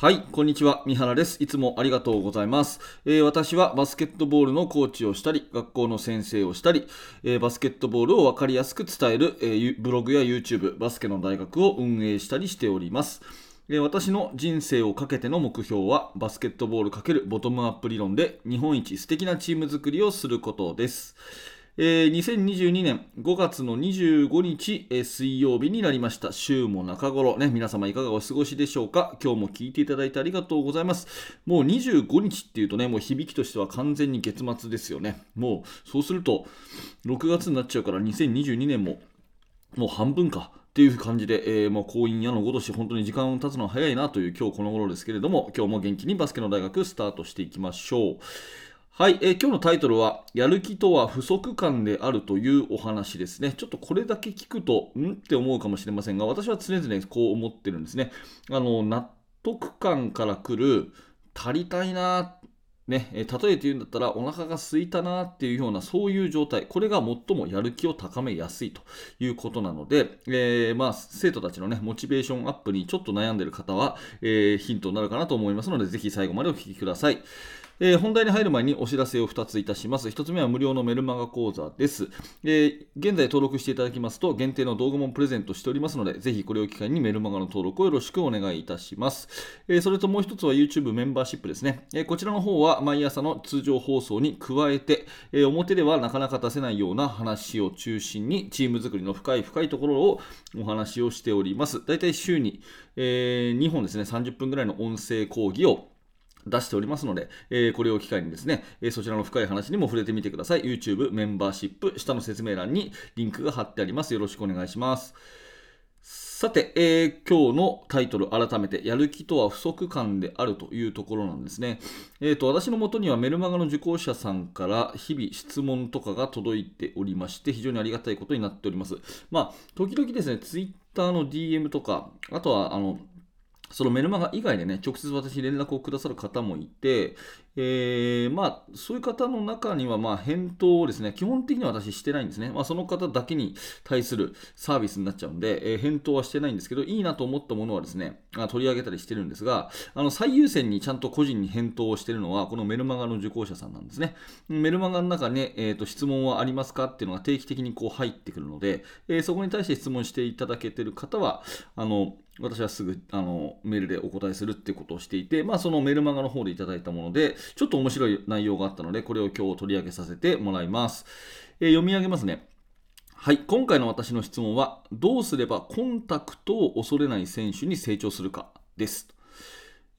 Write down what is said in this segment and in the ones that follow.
はい、こんにちは。三原です。いつもありがとうございます。えー私はバスケットボールのコーチをしたり、学校の先生をしたり、えーバスケットボールを分かりやすく伝える、えーブログや YouTube、バスケの大学を運営したりしております。え私の人生をかけての目標は、バスケットボール×ボトムアップ理論で日本一素敵なチーム作りをすることです。えー2022年5月の25日、えー水曜日になりました。週も中頃、ね、皆様いかがお過ごしでしょうか？今日も聞いていただいてありがとうございます。もう25日っていうとね、もう響きとしては完全に月末ですよね。もう、そうすると、6月になっちゃうから2022年も、もう半分か。っていう感じで、えーもう婚姻矢のごとし、本当に時間を経つのは早いなという今日この頃ですけれども、今日も元気にバスケの大学スタートしていきましょう。はい、えー今日のタイトルは、やる気とは不足感であるというお話ですね。ちょっとこれだけ聞くと、ん？って思うかもしれませんが、私は常々こう思ってるんですね。あの、納得感から来る、足りたいな、ね、え例えて言うんだったら、お腹が空いたなっていうような、そういう状態、これが最もやる気を高めやすいということなので、えーまあ、生徒たちのね、モチベーションアップにちょっと悩んでる方は、えーヒントになるかなと思いますので、ぜひ最後までお聞きください。えー本題に入る前にお知らせを2ついたします。1つ目は無料のメルマガ講座です。えー現在登録していただきますと、限定の動画もプレゼントしておりますので、ぜひこれを機会にメルマガの登録をよろしくお願いいたします。えーそれともう1つは YouTube メンバーシップですね。えこちらの方は毎朝の通常放送に加えて、え表ではなかなか出せないような話を中心に、チーム作りの深い深いところをお話をしております。だいたい週に、え2本ですね、30分ぐらいの音声講義を出しておりますので、えーこれを機会にですね、えーそちらの深い話にも触れてみてください。YouTube メンバーシップ、下の説明欄にリンクが貼ってあります。よろしくお願いします。さて、えー今日のタイトル、改めて、やる気とは不足感であるというところなんですね。えーと、私のもとにはメルマガの受講者さんから日々質問とかが届いておりまして、非常にありがたいことになっております。まあ、時々ですね、Twitter の DM とか、あとは、あの、そのメルマガ以外でね、直接私連絡をくださる方もいて、えーまあ、そういう方の中には、まあ、返答をですね、基本的には私してないんですね。まあ、その方だけに対するサービスになっちゃうんで、えー返答はしてないんですけど、いいなと思ったものはですね、取り上げたりしてるんですが、あの、最優先にちゃんと個人に返答をしてるのは、このメルマガの受講者さんなんですね。メルマガの中に、えーと質問はありますかっていうのが定期的にこう入ってくるので、えそこに対して質問していただけてる方は、あの、私はすぐあのメールでお答えするってことをしていて、まあ、そのメルマガの方でいただいたもので、ちょっと面白い内容があったので、これを今日取り上げさせてもらいます。えー読み上げますね。はい、今回の私の質問は、どうすればコンタクトを恐れない選手に成長するかです。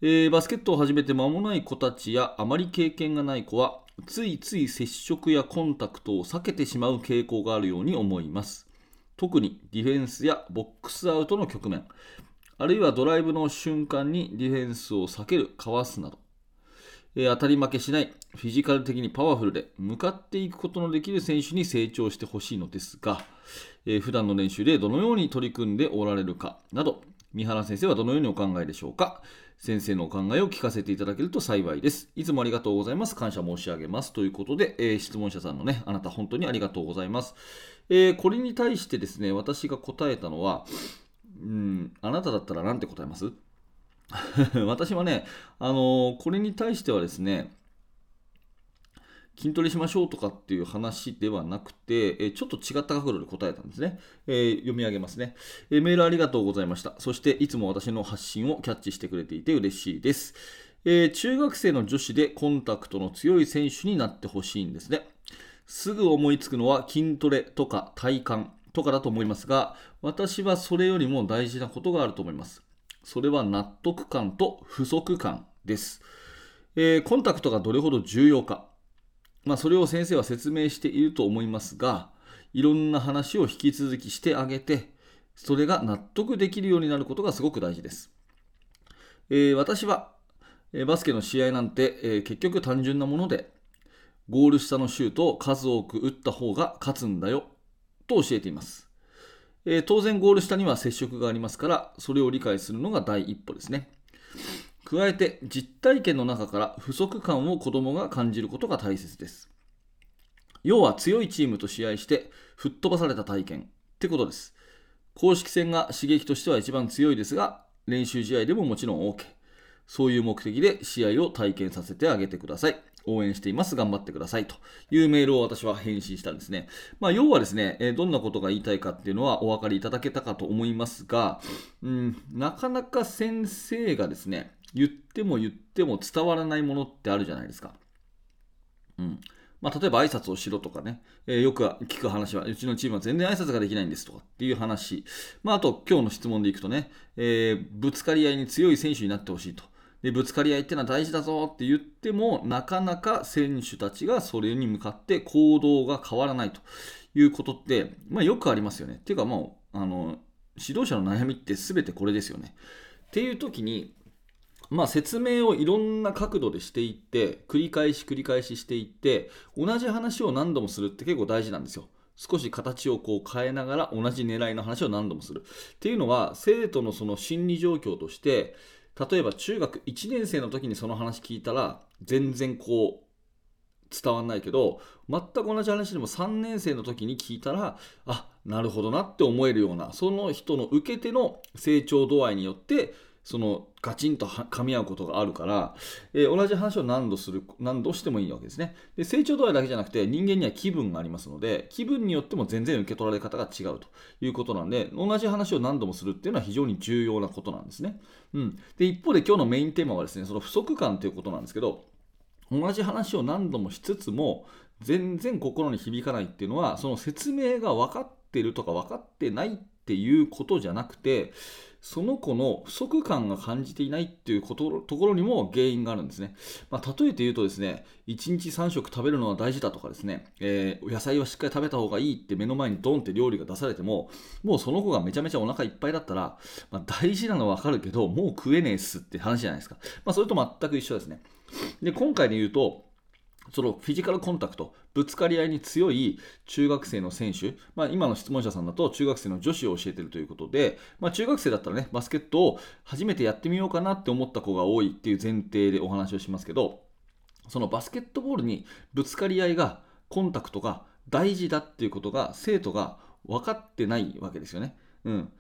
えーバスケットを始めて間もない子たちやあまり経験がない子はついつい接触やコンタクトを避けてしまう傾向があるように思います特にディフェンスやボックスアウトの局面あるいはドライブの瞬間にディフェンスを避けるかわすなど、えー当たり負けしないフィジカル的にパワフルで向かっていくことのできる選手に成長してほしいのですが、えー普段の練習でどのように取り組んでおられるかなど三原先生はどのようにお考えでしょうか？先生のお考えを聞かせていただけると幸いです。いつもありがとうございます。感謝申し上げます。ということで、えー質問者さんのね、あなた本当にありがとうございます。えーこれに対してですね、私が答えたのは、うん、あなただったら何て答えます？私はね、あのーこれに対してはですね、筋トレしましょうとかっていう話ではなくて、えちょっと違った角度で答えたんですね。えー読み上げますね、えメールありがとうございました。そして、いつも私の発信をキャッチしてくれていて嬉しいです。えー中学生の女子でコンタクトの強い選手になってほしいんですね。すぐ思いつくのは筋トレとか体幹とかだと思いますが、私はそれよりも大事なことがあると思います。それは納得感と不足感です。えーコンタクトがどれほど重要か。まあ、それを先生は説明していると思いますが、いろんな話を引き続きしてあげて、それが納得できるようになることがすごく大事です。えー私は、えーバスケの試合なんて、えー結局単純なもので、ゴール下のシュートを数多く打った方が勝つんだよと教えています。えー当然ゴール下には接触がありますから、それを理解するのが第一歩ですね。加えて実体験の中から不足感を子供が感じることが大切です。要は強いチームと試合して吹っ飛ばされた体験ってことです。公式戦が刺激としては一番強いですが、練習試合でももちろん OK。そういう目的で試合を体験させてあげてください。応援しています。頑張ってください。というメールを私は返信したんですね。まあ、要はですね、えどんなことが言いたいかっていうのはお分かりいただけたかと思いますが、うん、なかなか先生がですね、言っても言っても伝わらないものってあるじゃないですか。うん。まあ、例えば挨拶をしろとかね、えー、よく聞く話は、うちのチームは全然挨拶ができないんですとかっていう話。まあ、あと、今日の質問でいくとね、えー、ぶつかり合いに強い選手になってほしいと。でぶつかり合いってのは大事だぞって言ってもなかなか選手たちがそれに向かって行動が変わらないということって、まあ、よくありますよね。っていうかもうあの指導者の悩みって全てこれですよね。っていう時に、まあ、説明をいろんな角度でしていって繰り返し繰り返ししていって同じ話を何度もするって結構大事なんですよ。少し形をこう変えながら同じ狙いの話を何度もする。っていうのは生徒のその心理状況として例えば中学1年生の時にその話聞いたら全然こう伝わんないけど全く同じ話でも3年生の時に聞いたらあなるほどなって思えるようなその人の受け手の成長度合いによってそのガチンと噛み合うことがあるから、えー、同じ話を何度する何度してもいいわけですね。で成長度合いだけじゃなくて人間には気分がありますので気分によっても全然受け取られ方が違うと。いうことなんで同じ話を何度もするっていうのは非常に重要なことなんですね、うん、で一方で今日のメインテーマはですねその不足感ということなんですけど同じ話を何度もしつつも全然心に響かないっていうのはその説明が分かってるとか分かってないってていうことじゃなくてその子の不足感が感じていないっていうことところにも原因があるんですね。まあ、例えて言うとですね、1日3食食べるのは大事だとかですね、えー、野菜はしっかり食べた方がいいって目の前にドンって料理が出されても、もうその子がめちゃめちゃお腹いっぱいだったら、まあ、大事なのはわかるけど、もう食えねえっすって話じゃないですか。まあ、それと全く一緒ですね。で、今回で言うと、そのフィジカルコンタクト、ぶつかり合いに強い中学生の選手、まあ、今の質問者さんだと中学生の女子を教えているということで、まあ、中学生だったらね、バスケットを初めてやってみようかなって思った子が多いっていう前提でお話をしますけど、そのバスケットボールにぶつかり合いが、コンタクトが大事だっていうことが生徒が分かってないわけですよね。うん。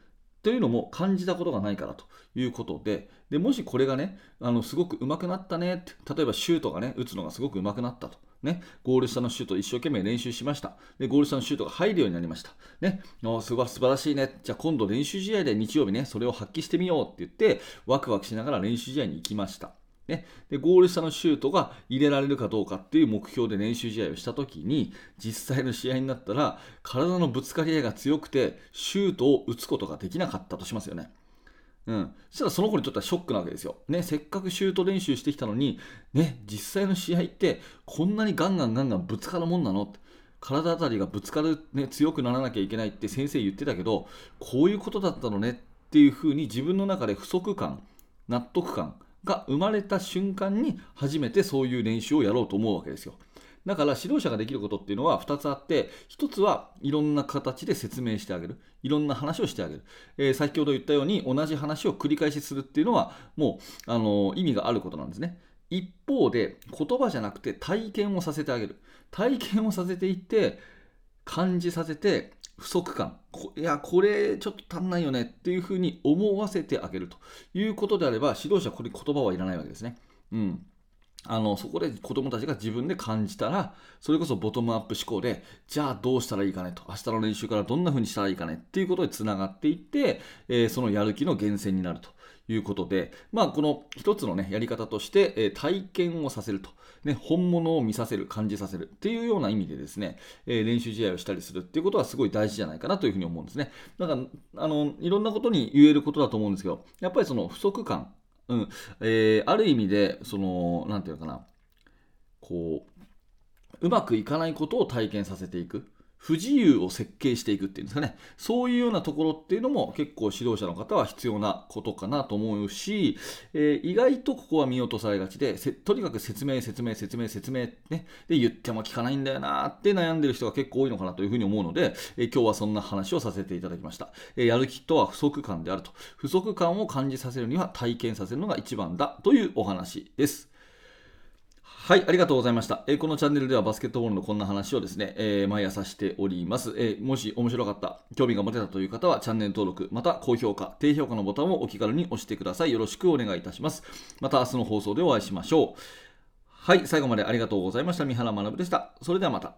というのも感じたことがないからということで、でもしこれがね、あのすごく上手くなったねって、例えばシュートがね、打つのがすごく上手くなったと。ね、ゴール下のシュート一生懸命練習しました。で、ゴール下のシュートが入るようになりました。ね、あすごい素晴らしいね。じゃあ今度練習試合で日曜日ね、それを発揮してみようって言って、ワクワクしながら練習試合に行きました。ね、でゴール下のシュートが入れられるかどうかっていう目標で練習試合をした時に実際の試合になったら体のぶつかり合いが強くてシュートを打つことができなかったとしますよね。うん、そしたらその子にとってはショックなわけですよ。ね、せっかくシュート練習してきたのに、ね、実際の試合ってこんなにガンガンガンガンぶつかるもんなの？体当たりがぶつかる、ね、強くならなきゃいけないって先生言ってたけど、こういうことだったのねっていうふうに自分の中で不足感、納得感、が生まれた瞬間に初めてそういう練習をやろうと思うわけですよ。だから指導者ができることっていうのは2つあって、1つはいろんな形で説明してあげる。いろんな話をしてあげる。えー、先ほど言ったように同じ話を繰り返しするっていうのはもう、あのー、意味があることなんですね。一方で言葉じゃなくて体験をさせてあげる。体験をさせていって感じさせて不足感いやこれちょっと足んないよねっていうふうに思わせてあげるということであれば指導者はこれ言葉はいらないわけですね。うんあのそこで子どもたちが自分で感じたらそれこそボトムアップ思考でじゃあどうしたらいいかねと。明日の練習からどんな風にしたらいいかねっていうことでつながっていって、えー、そのやる気の源泉になると。いうことで、まあ、この一つの、ね、やり方として、えー、体験をさせると、ね、本物を見させる、感じさせる。っていうような意味でですね、えー、練習試合をしたりするっていうことはすごい大事じゃないかなというふうに思うんですね。だかあのいろんなことに言えることだと思うんですけど、やっぱりその不足感、うんえー、ある意味で、その、なんていうのかな、こう、うまくいかないことを体験させていく。不自由を設計していくっていうんですかね。そういうようなところっていうのも結構指導者の方は必要なことかなと思うし、えー、意外とここは見落とされがちで、とにかく説明、説明、説明、説明、ね、で言っても聞かないんだよなって悩んでる人が結構多いのかなというふうに思うので、えー、今日はそんな話をさせていただきました。えー、やる気とは不足感であると。不足感を感じさせるには体験させるのが一番だというお話です。はい、ありがとうございました。えーこのチャンネルではバスケットボールのこんな話をですね、えー毎朝しております、えーもし面白かった、興味が持てたという方はチャンネル登録、また高評価、低評価のボタンをお気軽に押してください。よろしくお願いいたします。また明日の放送でお会いしましょう。はい、最後までありがとうございました。三原学でした。それではまた。